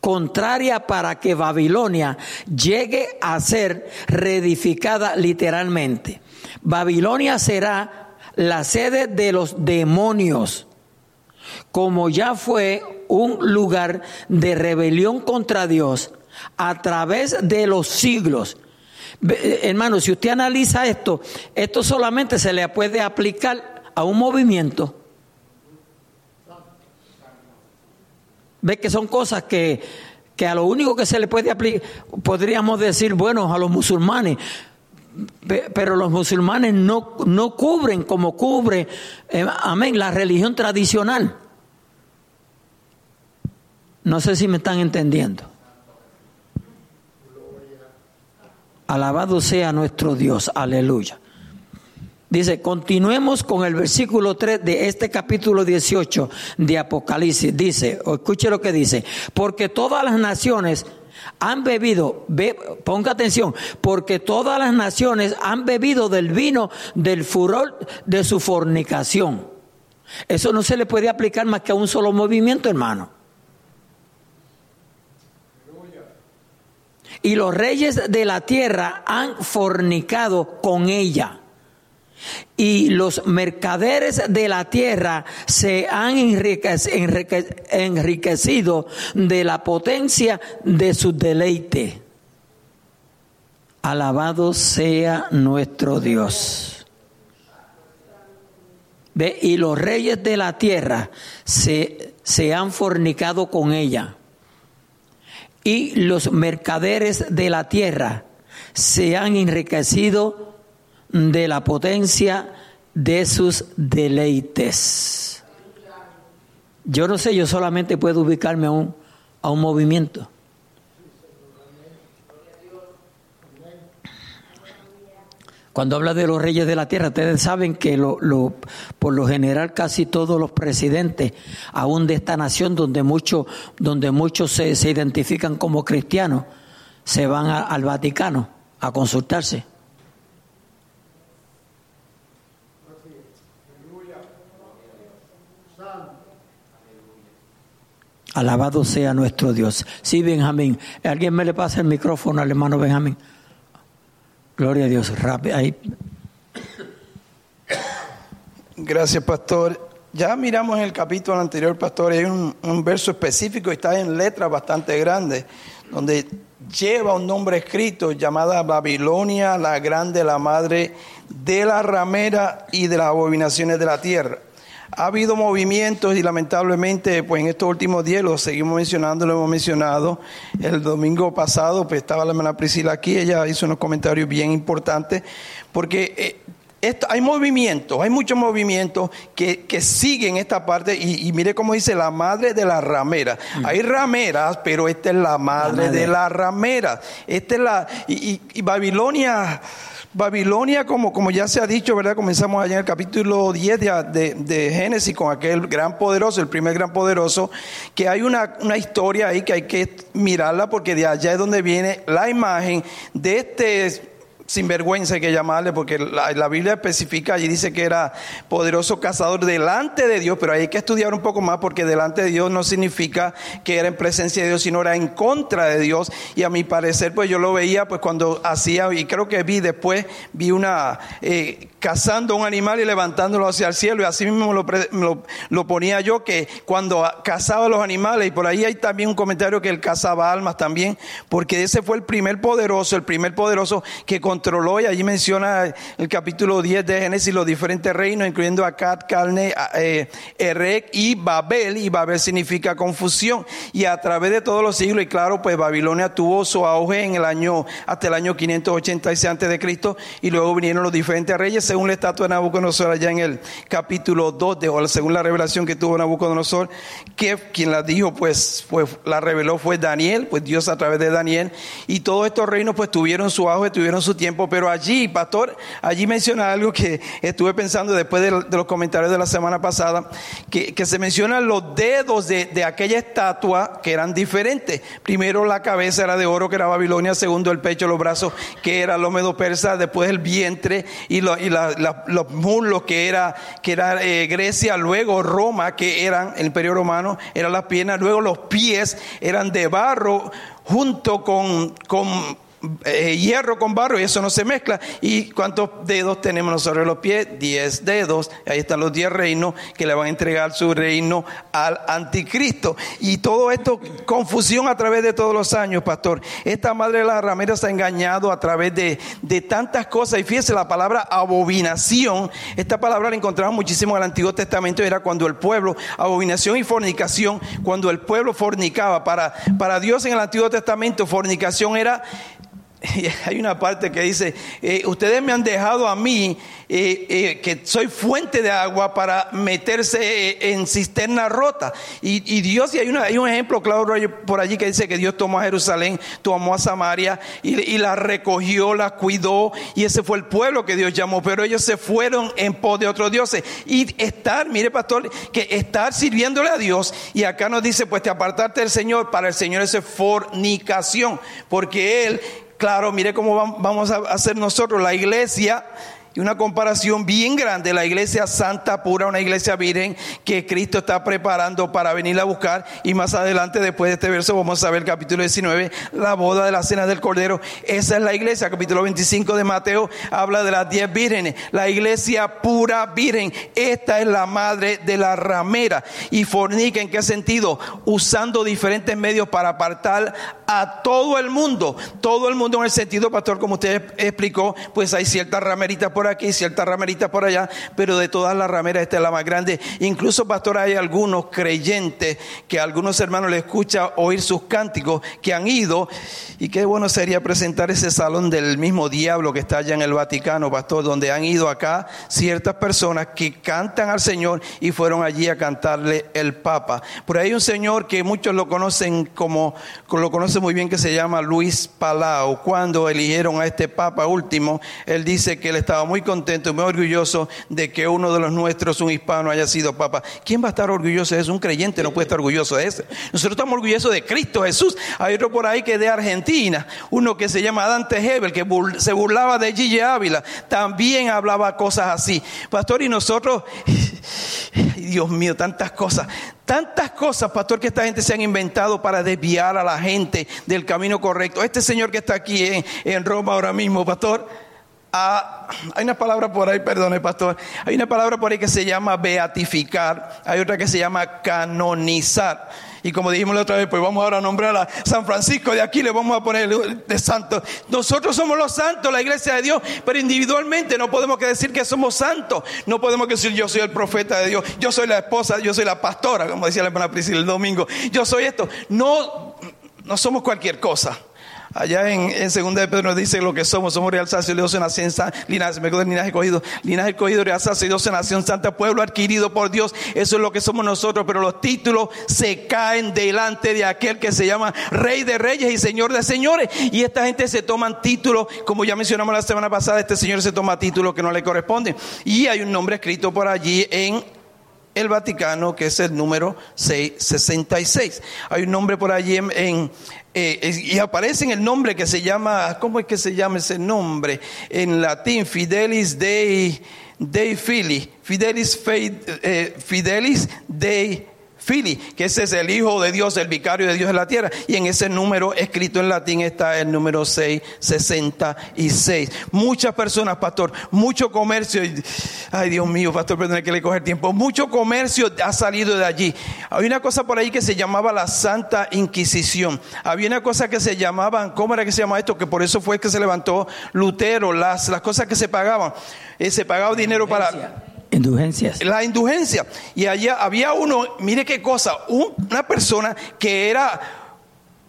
contraria para que Babilonia llegue a ser reedificada literalmente. Babilonia será la sede de los demonios, como ya fue un lugar de rebelión contra Dios a través de los siglos. Eh, hermano, si usted analiza esto, esto solamente se le puede aplicar a un movimiento Ve que son cosas que, a lo único que se le puede aplicar, podríamos decir, bueno, a los musulmanes, pero los musulmanes no, no cubren como cubre, eh, amén, la religión tradicional. No sé si me están entendiendo. Alabado sea nuestro Dios, aleluya. Dice, continuemos con el versículo 3 de este capítulo 18 de Apocalipsis. Dice, o escuche lo que dice, porque todas las naciones han bebido, ponga atención, porque todas las naciones han bebido del vino del furor de su fornicación. Eso no se le puede aplicar más que a un solo movimiento, hermano. Y los reyes de la tierra han fornicado con ella y los mercaderes de la tierra se han enriquecido de la potencia de su deleite. Alabado sea nuestro Dios. ¿Ve? Y los reyes de la tierra se, se han fornicado con ella. Y los mercaderes de la tierra se han enriquecido de la potencia de sus deleites. Yo no sé, yo solamente puedo ubicarme a un, a un movimiento. Cuando habla de los reyes de la tierra, ustedes saben que lo, lo, por lo general casi todos los presidentes, aún de esta nación donde, mucho, donde muchos se, se identifican como cristianos, se van al Vaticano a consultarse. Alabado sea nuestro Dios. Sí, Benjamín. ¿Alguien me le pasa el micrófono al hermano Benjamín? Gloria a Dios. Ahí. Gracias, pastor. Ya miramos en el capítulo anterior, pastor, hay un, un verso específico, está en letras bastante grandes, donde lleva un nombre escrito llamada Babilonia, la grande, la madre de la ramera y de las abominaciones de la tierra. Ha habido movimientos y lamentablemente, pues en estos últimos días lo seguimos mencionando, lo hemos mencionado. El domingo pasado, pues estaba la hermana Priscila aquí, ella hizo unos comentarios bien importantes, porque eh, hay movimientos, hay muchos movimientos que, siguen esta parte y, mire cómo dice la madre de las rameras. Mm. Hay rameras, pero esta es la madre, de las rameras. Esta es la... y Babilonia Babilonia, como, como ya se ha dicho, ¿verdad? Comenzamos allá en el capítulo 10 de, de, Génesis con aquel gran poderoso, el primer gran poderoso, que hay una, una historia ahí que hay que mirarla porque de allá es donde viene la imagen de este sinvergüenza hay que llamarle, porque la, Biblia especifica y dice que era poderoso cazador delante de Dios, pero hay que estudiar un poco más porque delante de Dios no significa que era en presencia de Dios, sino era en contra de Dios. Y a mi parecer, pues yo lo veía, pues cuando hacía, y creo que vi después, vi una, eh, cazando un animal y levantándolo hacia el cielo, y así mismo lo, lo, ponía yo, que cuando cazaba los animales, y por ahí hay también un comentario que él cazaba almas también, porque ese fue el primer poderoso, el primer poderoso que controló, y allí menciona el capítulo 10 de Génesis los diferentes reinos, incluyendo Akkad, Calne, eh, Erek y Babel, y Babel significa confusión, y a través de todos los siglos, y claro, pues Babilonia tuvo su auge en el año, hasta el año 586 antes de Cristo, y luego vinieron los diferentes reyes, según la estatua de Nabucodonosor allá en el capítulo 2 de, o según la revelación que tuvo Nabucodonosor, que quien la dijo, pues, pues la reveló fue Daniel, pues Dios a través de Daniel, y todos estos reinos pues tuvieron su auge, tuvieron su tiempo, pero allí, pastor, allí menciona algo que estuve pensando después de, los comentarios de la semana pasada, que, se mencionan los dedos de, de, aquella estatua que eran diferentes. Primero la cabeza era de oro, que era Babilonia, segundo el pecho, los brazos, que era el persa, después el vientre y, y los muslos, que era, que era eh, Grecia, luego Roma, que eran el imperio romano, eran las piernas, luego los pies eran de barro junto con, con eh, hierro con barro y eso no se mezcla. ¿Y cuántos dedos tenemos nosotros los pies? Diez dedos. Ahí están los diez reinos que le van a entregar su reino al anticristo. Y todo esto, confusión a través de todos los años, pastor. Esta madre de las rameras ha engañado a través de, de tantas cosas. Y fíjese, la palabra abominación, esta palabra la encontramos muchísimo en el Antiguo Testamento. Era cuando el pueblo, abominación y fornicación, cuando el pueblo fornicaba. Para, para Dios en el Antiguo Testamento, fornicación era hay una parte que dice, eh, ustedes me han dejado a mí, eh, eh, que soy fuente de agua para meterse en cisterna rota. Y, Dios, y hay, hay, un ejemplo claro por allí que dice que Dios tomó a Jerusalén, tomó a Samaria y, la recogió, la cuidó, y ese fue el pueblo que Dios llamó, pero ellos se fueron en pos de otros dioses. Y estar, mire pastor, que estar sirviéndole a Dios, y acá nos dice, pues te apartarte del Señor, para el Señor es fornicación, porque Él Claro, mire cómo vamos a hacer nosotros la iglesia y una comparación bien grande, la iglesia santa, pura, una iglesia virgen que Cristo está preparando para venir a buscar. Y más adelante, después de este verso, vamos a ver el capítulo 19, la boda de la cena del Cordero. Esa es la iglesia. Capítulo 25 de Mateo habla de las diez vírgenes. La iglesia pura virgen. Esta es la madre de la ramera. Y fornica, ¿en qué sentido? Usando diferentes medios para apartar a todo el mundo. Todo el mundo en el sentido, pastor, como usted explicó, pues hay ciertas rameritas por aquí, ciertas rameritas por allá, pero de todas las rameras esta es la más grande. Incluso, pastor, hay algunos creyentes que a algunos hermanos les escucha oír sus cánticos que han ido y qué bueno sería presentar ese salón del mismo diablo que está allá en el Vaticano, pastor, donde han ido acá ciertas personas que cantan al Señor y fueron allí a cantarle el Papa. Por ahí hay un señor que muchos lo conocen como, lo conocen muy bien que se llama Luis Palau. Cuando eligieron a este Papa último, él dice que él estaba muy contento y muy orgulloso de que uno de los nuestros, un hispano, haya sido Papa. ¿Quién va a estar orgulloso de eso? Un creyente no puede estar orgulloso de eso. Nosotros estamos orgullosos de Cristo Jesús. Hay otro por ahí que es de Argentina, uno que se llama Dante Hebel, que se burlaba de Gigi Ávila. También hablaba cosas así. Pastor, y nosotros, Dios mío, tantas cosas Tantas cosas, pastor, que esta gente se han inventado para desviar a la gente del camino correcto. Este señor que está aquí en, Roma ahora mismo, pastor, ah, hay una palabra por ahí, perdone, pastor. Hay una palabra por ahí que se llama beatificar, hay otra que se llama canonizar. Y como dijimos la otra vez, pues vamos ahora a nombrar a San Francisco de aquí, le vamos a poner de santo. Nosotros somos los santos, la iglesia de Dios, pero individualmente no podemos decir que somos santos. No podemos decir yo soy el profeta de Dios, yo soy la esposa, yo soy la pastora, como decía la hermana Priscila el domingo. Yo soy esto. No, no somos cualquier cosa. Allá en, en segunda de Pedro nos dice lo que somos, somos real sacerdocio, nación santa, linaje, me linaje escogido, linaje escogido, real sacerdocio, nación santa, pueblo adquirido por Dios, eso es lo que somos nosotros, pero los títulos se caen delante de aquel que se llama Rey de Reyes y Señor de Señores, y esta gente se toman títulos, como ya mencionamos la semana pasada, este señor se toma títulos que no le corresponden, y hay un nombre escrito por allí en el Vaticano, que es el número 666. Hay un nombre por allí en, eh, y aparece en el nombre que se llama, ¿cómo es que se llama ese nombre? En latín, Fidelis Dei, Dei Fili, Fidelis, eh, Fidelis Dei Fili, que ese es el Hijo de Dios, el vicario de Dios en la tierra. Y en ese número escrito en latín está el número 666. Muchas personas, pastor, mucho comercio. Ay, Dios mío, pastor, perdón que le coger tiempo. Mucho comercio ha salido de allí. Había una cosa por ahí que se llamaba la Santa Inquisición. Había una cosa que se llamaban, ¿cómo era que se llamaba esto? Que por eso fue que se levantó Lutero, las, las cosas que se pagaban. Eh, se pagaba dinero para Indulgencias. La indulgencia. Y allá había uno, mire qué cosa, una persona que era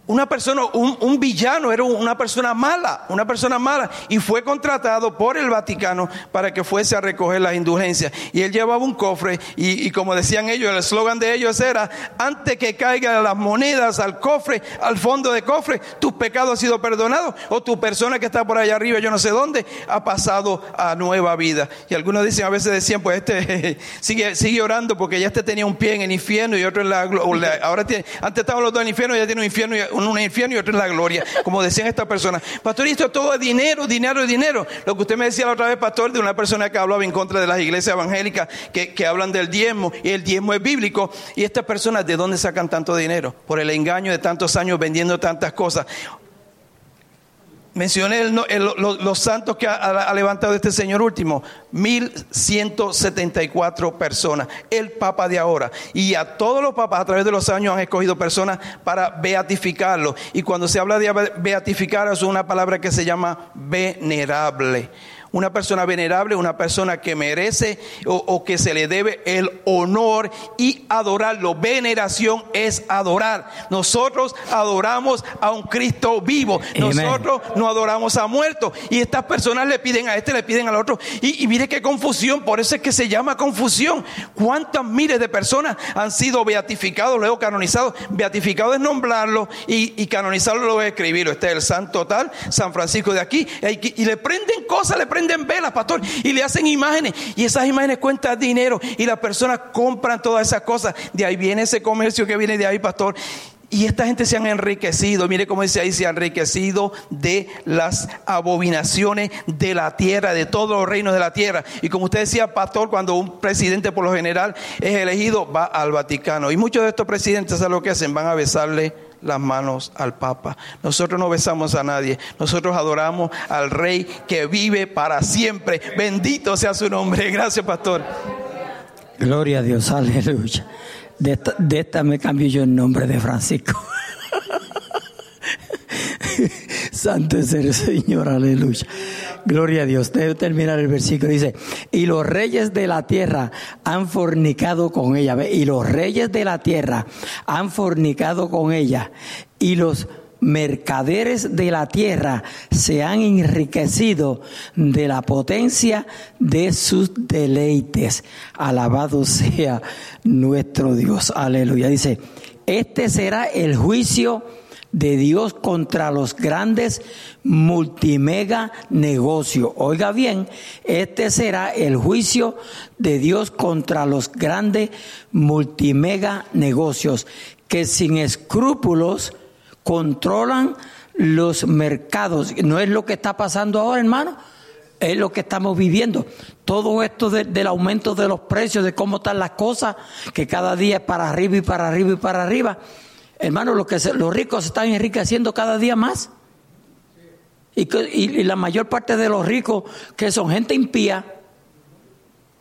una persona, un, un, villano, era una persona mala, una persona mala, y fue contratado por el Vaticano para que fuese a recoger las indulgencias. Y él llevaba un cofre, y, y como decían ellos, el eslogan de ellos era, antes que caigan las monedas al cofre, al fondo de cofre, tus pecados han sido perdonados, o tu persona que está por allá arriba, yo no sé dónde, ha pasado a nueva vida. Y algunos dicen, a veces decían, pues este sigue, sigue orando porque ya este tenía un pie en el infierno y otro en la, ahora tiene, antes estaban los dos en el infierno, ya tiene un infierno y un infierno y otro en la gloria, como decían estas personas. Pastor, esto todo es dinero, dinero, dinero. Lo que usted me decía la otra vez, pastor, de una persona que hablaba en contra de las iglesias evangélicas que, que hablan del diezmo, y el diezmo es bíblico. Y estas personas, ¿de dónde sacan tanto dinero? Por el engaño de tantos años vendiendo tantas cosas. Mencioné los, santos que ha, levantado este señor último, 1174 personas, el papa de ahora. Y a todos los papas a través de los años han escogido personas para beatificarlo. Y cuando se habla de beatificar es una palabra que se llama venerable una persona venerable, una persona que merece o, que se le debe el honor y adorarlo. Veneración es adorar. Nosotros adoramos a un Cristo vivo. Nosotros no adoramos a muertos. Y estas personas le piden a este, le piden al otro. Y, mire qué confusión, por eso es que se llama confusión. ¿Cuántas miles de personas han sido beatificados, luego canonizados? Beatificado es nombrarlo y, y canonizarlo luego es escribirlo. Este es el santo tal, San Francisco de aquí. Y le prenden cosas, le prenden prenden velas, pastor, y le hacen imágenes. Y esas imágenes cuentan dinero. Y las personas compran todas esas cosas. De ahí viene ese comercio que viene de ahí, pastor. Y esta gente se han enriquecido, mire cómo dice ahí, se han enriquecido de las abominaciones de la tierra, de todos los reinos de la tierra. Y como usted decía, pastor, cuando un presidente por lo general es elegido, va al Vaticano. Y muchos de estos presidentes, ¿saben lo que hacen? Van a besarle las manos al Papa. Nosotros no besamos a nadie. Nosotros adoramos al Rey que vive para siempre. Bendito sea su nombre. Gracias, pastor. Gloria a Dios, aleluya. De esta, de me cambio yo el nombre de Francisco. Santo es el Señor, aleluya. Gloria a Dios. Debe terminar el versículo. Dice, y los reyes de la tierra han fornicado con ella. Y los reyes de la tierra han fornicado con ella. Y los mercaderes de la tierra se han enriquecido de la potencia de sus deleites. Alabado sea nuestro Dios. Aleluya. Dice, este será el juicio de Dios contra los grandes multimega negocios. Oiga bien, este será el juicio de Dios contra los grandes multimega negocios que sin escrúpulos controlan los mercados. No es lo que está pasando ahora, hermano. Es lo que estamos viviendo. Todo esto del aumento de los precios, de cómo están las cosas, que cada día es para arriba y para arriba y para arriba. Hermano, lo que los ricos se están enriqueciendo cada día más. Y, la mayor parte de los ricos, que son gente impía,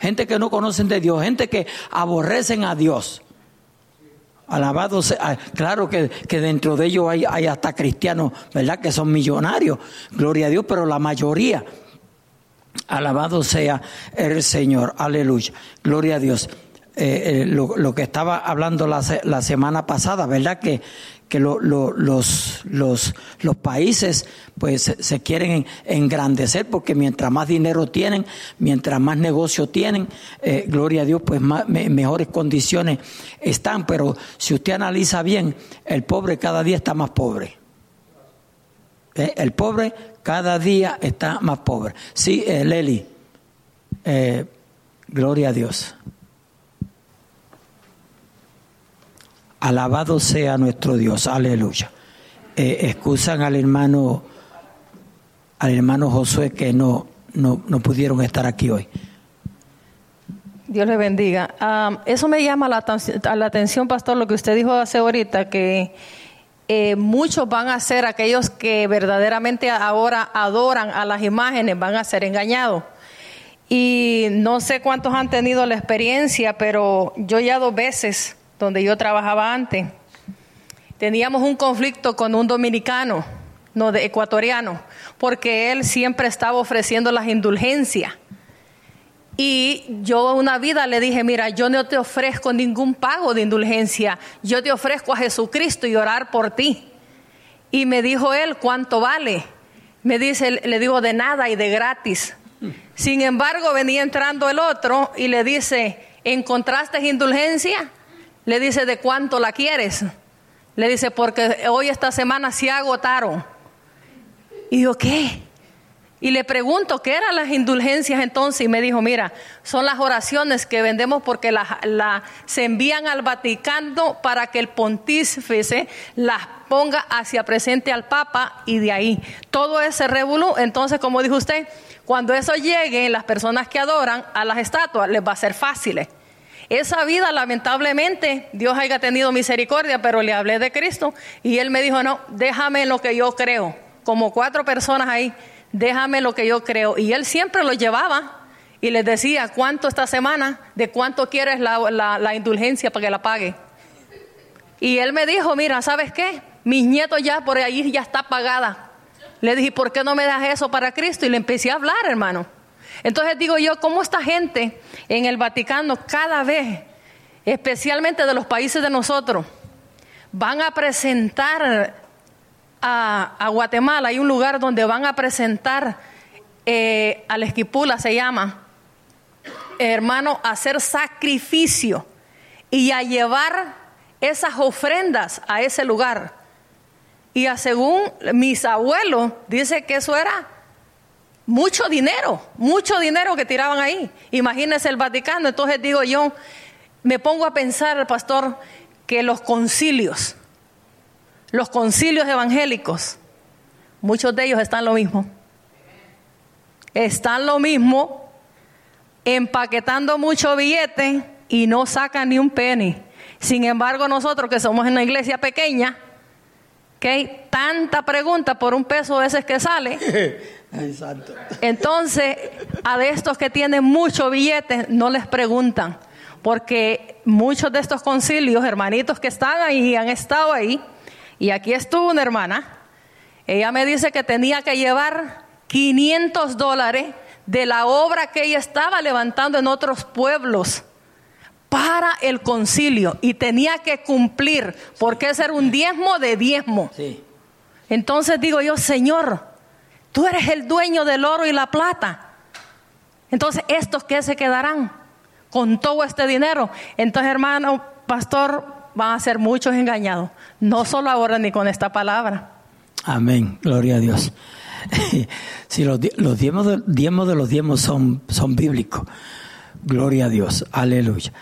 gente que no conocen de Dios, gente que aborrecen a Dios. Alabado sea, claro que, dentro de ellos hay, hay, hasta cristianos, ¿verdad? Que son millonarios, gloria a Dios, pero la mayoría, alabado sea el Señor, aleluya, gloria a Dios. Eh, eh, lo, que estaba hablando la, la semana pasada, ¿verdad? Que, que los, los, los, países pues se quieren engrandecer porque mientras más dinero tienen, mientras más negocio tienen, eh, gloria a Dios, pues más, mejores condiciones están. Pero si usted analiza bien, el pobre cada día está más pobre. El pobre cada día está más pobre. Sí, Leli, gloria a Dios. Alabado sea nuestro Dios, aleluya. Eh, excusan al hermano, al hermano Josué que no, no, pudieron estar aquí hoy. Dios le bendiga. eso me llama la, la, atención, pastor, lo que usted dijo hace ahorita, que eh, muchos van a ser aquellos que verdaderamente ahora adoran a las imágenes, van a ser engañados. Y no sé cuántos han tenido la experiencia, pero yo ya dos veces donde yo trabajaba antes, teníamos un conflicto con un dominicano, no de ecuatoriano, porque él siempre estaba ofreciendo las indulgencias. Y yo una vida le dije, mira, yo no te ofrezco ningún pago de indulgencia, yo te ofrezco a Jesucristo y orar por ti. Y me dijo él, ¿cuánto vale? Me dice, le digo, de nada y de gratis. Sin embargo, venía entrando el otro y le dice, ¿encontraste indulgencia? Le dice, ¿de cuánto la quieres? Le dice, porque hoy esta semana se agotaron. Y yo, ¿qué? Y le pregunto, ¿qué eran las indulgencias entonces? Y me dijo, mira, son las oraciones que vendemos porque la, se envían al Vaticano para que el pontífice las ponga hacia presente al Papa y de ahí. Todo ese revolú, entonces, como dijo usted, cuando eso llegue, las personas que adoran a las estatuas les va a ser fácil. Esa vida, lamentablemente, Dios haya tenido misericordia, pero le hablé de Cristo y él me dijo, no, déjame lo que yo creo. Como cuatro personas ahí déjame lo que yo creo. Y él siempre lo llevaba y les decía, ¿cuánto esta semana? ¿De cuánto quieres la, indulgencia para que la pague? Y él me dijo, mira, ¿sabes qué? Mis nietos ya por ahí ya está pagada. Le dije, ¿por qué no me das eso para Cristo? Y le empecé a hablar, hermano. Entonces digo yo, ¿cómo esta gente en el Vaticano cada vez, especialmente de los países de nosotros, van a presentar a, Guatemala, hay un lugar donde van a presentar eh, a la esquipula, se llama, hermano, a hacer sacrificio y a llevar esas ofrendas a ese lugar. Y a según mis abuelos, dice que eso era mucho dinero, mucho dinero que tiraban ahí. Imagínense el Vaticano. Entonces digo yo, me pongo a pensar, pastor, que los concilios, los concilios evangélicos, muchos de ellos están lo mismo. Están lo mismo, empaquetando mucho billete y no sacan ni un penny. Sin embargo, nosotros que somos en una iglesia pequeña, que hay tanta pregunta por un peso ese que sale. Entonces, a de estos que tienen mucho billete, no les preguntan. Porque muchos de estos concilios, hermanitos que están ahí han estado ahí, y aquí estuvo una hermana, ella me dice que tenía que llevar 500 dólares de la obra que ella estaba levantando en otros pueblos para el concilio y tenía que cumplir, porque ese era un diezmo de diezmo. Entonces digo yo, Señor, tú eres el dueño del oro y la plata. Entonces, ¿estos qué se quedarán con todo este dinero? Entonces, hermano, pastor, van a ser muchos engañados, no solo ahora ni con esta palabra. Amén, gloria a Dios. si los, los diezmos, de, los diezmos son, son bíblicos, gloria a Dios, aleluya.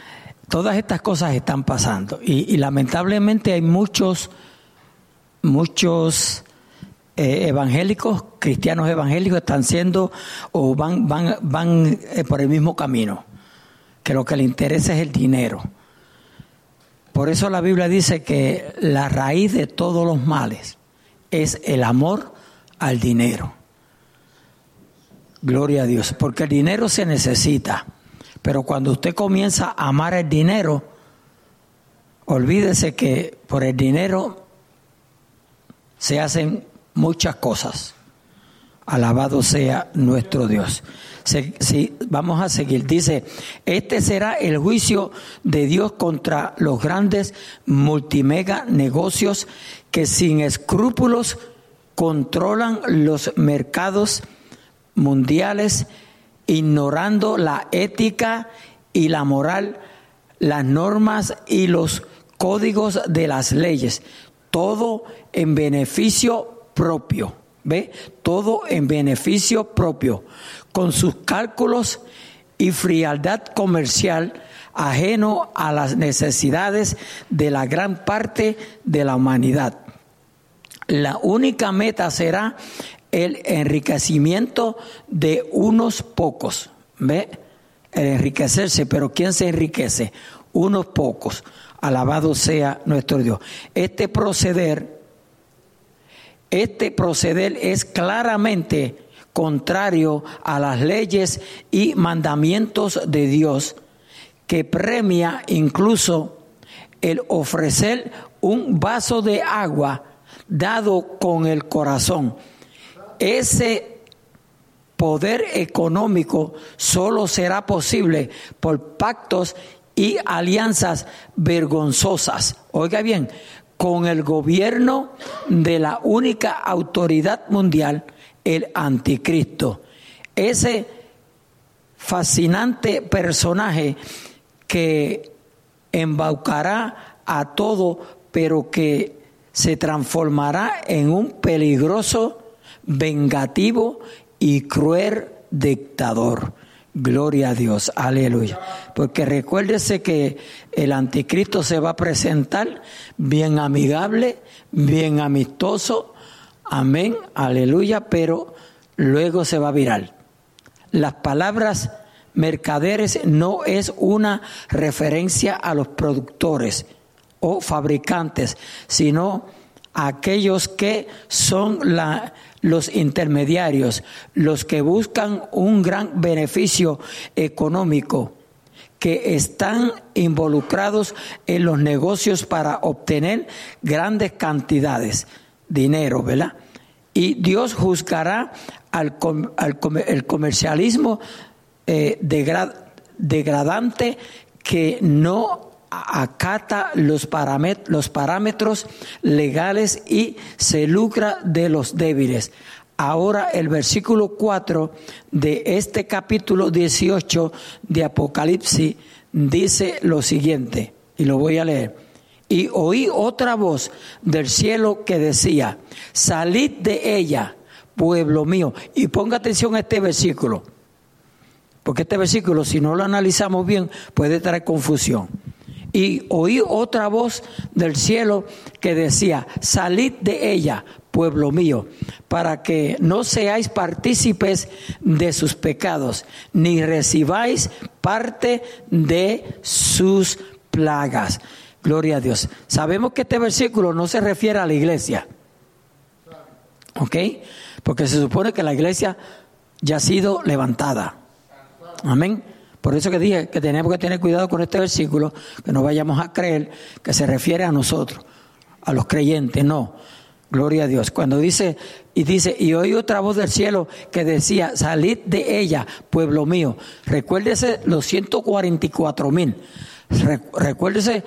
Todas estas cosas están pasando y, lamentablemente hay muchos, muchos eh, evangélicos, cristianos evangélicos están siendo o van, van, van eh, por el mismo camino, que lo que les interesa es el dinero por eso la Biblia dice que la raíz de todos los males es el amor al dinero. Gloria a Dios, porque el dinero se necesita, pero cuando usted comienza a amar el dinero, olvídese que por el dinero se hacen muchas cosas. Alabado sea nuestro Dios. Si, vamos a seguir. Dice, este será el juicio de Dios contra los grandes multimega negocios que sin escrúpulos controlan los mercados mundiales, ignorando la ética y la moral, las normas y los códigos de las leyes, todo en beneficio propio. ¿Ve? Todo en beneficio propio, con sus cálculos y frialdad comercial ajeno a las necesidades de la gran parte de la humanidad. La única meta será el enriquecimiento de unos pocos. ¿Ve? El enriquecerse, pero ¿quién se enriquece? Unos pocos. Alabado sea nuestro Dios. Este proceder, este proceder es claramente contrario a las leyes y mandamientos de Dios, que premia incluso el ofrecer un vaso de agua dado con el corazón. Ese poder económico solo será posible por pactos y alianzas vergonzosas. Oiga bien, con el gobierno de la única autoridad mundial, el anticristo. Ese fascinante personaje que embaucará a todo, pero que se transformará en un peligroso, vengativo y cruel dictador. Gloria a Dios, aleluya. Porque recuérdese que el anticristo se va a presentar bien amigable, bien amistoso, amén, aleluya, pero luego se va a virar. Las palabras mercaderes no es una referencia a los productores o fabricantes, sino a aquellos que son la, los intermediarios, los que buscan un gran beneficio económico, que están involucrados en los negocios para obtener grandes cantidades, dinero, ¿verdad? Y Dios juzgará al, el comercialismo eh, degradante que no acata los, los parámetros legales y se lucra de los débiles. Ahora el versículo 4 de este capítulo 18 de Apocalipsis dice lo siguiente, y lo voy a leer. Y oí otra voz del cielo que decía, salid de ella, pueblo mío. Y ponga atención a este versículo, porque este versículo, si no lo analizamos bien, puede traer confusión y oí otra voz del cielo que decía, salid de ella, pueblo mío, para que no seáis partícipes de sus pecados, ni recibáis parte de sus plagas. Gloria a Dios. Sabemos que este versículo no se refiere a la iglesia. ¿Ok? Porque se supone que la iglesia ya ha sido levantada. Amén. Por eso que dije que tenemos que tener cuidado con este versículo, que no vayamos a creer que se refiere a nosotros, a los creyentes, no. Gloria a Dios. Cuando dice, y dice, y oí otra voz del cielo que decía, salid de ella, pueblo mío. Recuérdese los 144 mil. Recuérdese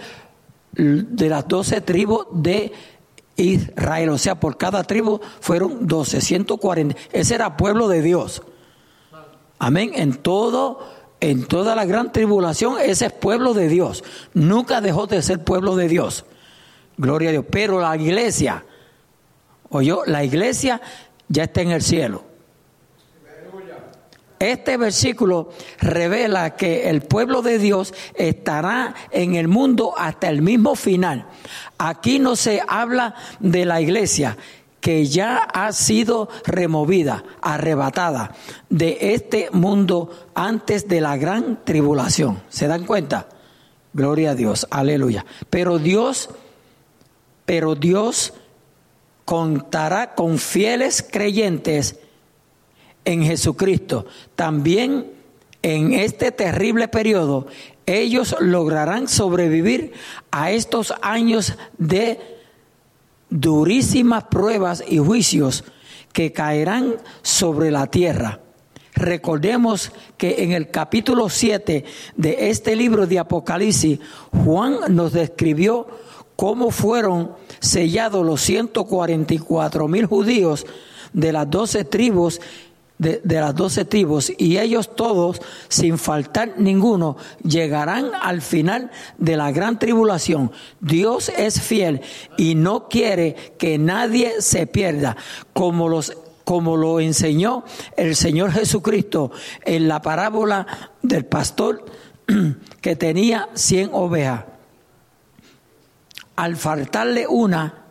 de las 12 tribus de Israel. O sea, por cada tribu fueron 12, 140. Ese era pueblo de Dios. Amén. En todo en toda la gran tribulación, ese es pueblo de Dios. Nunca dejó de ser pueblo de Dios. Gloria a Dios. Pero la iglesia, yo, la iglesia ya está en el cielo. Este versículo revela que el pueblo de Dios estará en el mundo hasta el mismo final. Aquí no se habla de la iglesia, que ya ha sido removida, arrebatada de este mundo antes de la gran tribulación. ¿Se dan cuenta? Gloria a Dios, aleluya. Pero Dios, pero Dios contará con fieles creyentes en Jesucristo. También en este terrible periodo ellos lograrán sobrevivir a estos años de durísimas pruebas y juicios que caerán sobre la tierra. Recordemos que en el capítulo 7 de este libro de Apocalipsis, Juan nos describió cómo fueron sellados los 144 mil judíos de las doce tribus de, las doce tribus y ellos todos, sin faltar ninguno, llegarán al final de la gran tribulación. Dios es fiel y no quiere que nadie se pierda, como los como lo enseñó el Señor Jesucristo en la parábola del pastor que tenía cien ovejas. Al faltarle una,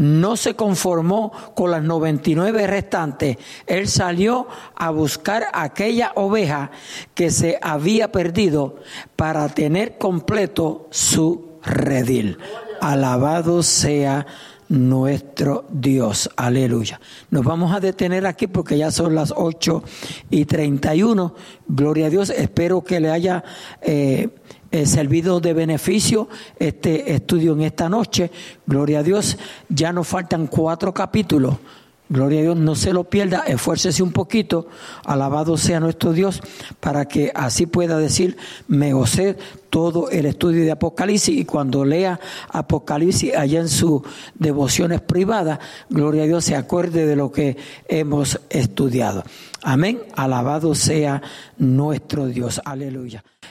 no se conformó con las 99 restantes. Él salió a buscar aquella oveja que se había perdido para tener completo su redil. Alabado sea nuestro Dios. Aleluya. Nos vamos a detener aquí porque ya son las 8 y 31. Gloria a Dios. Espero que le haya eh, eh, servido de beneficio este estudio en esta noche. Gloria a Dios. Ya nos faltan cuatro capítulos Gloria a Dios, no se lo pierda, esfuércese un poquito, alabado sea nuestro Dios, para que así pueda decir, me gocé todo el estudio de Apocalipsis y cuando lea Apocalipsis allá en sus devociones privadas, gloria a Dios, se acuerde de lo que hemos estudiado. Amén, alabado sea nuestro Dios, aleluya.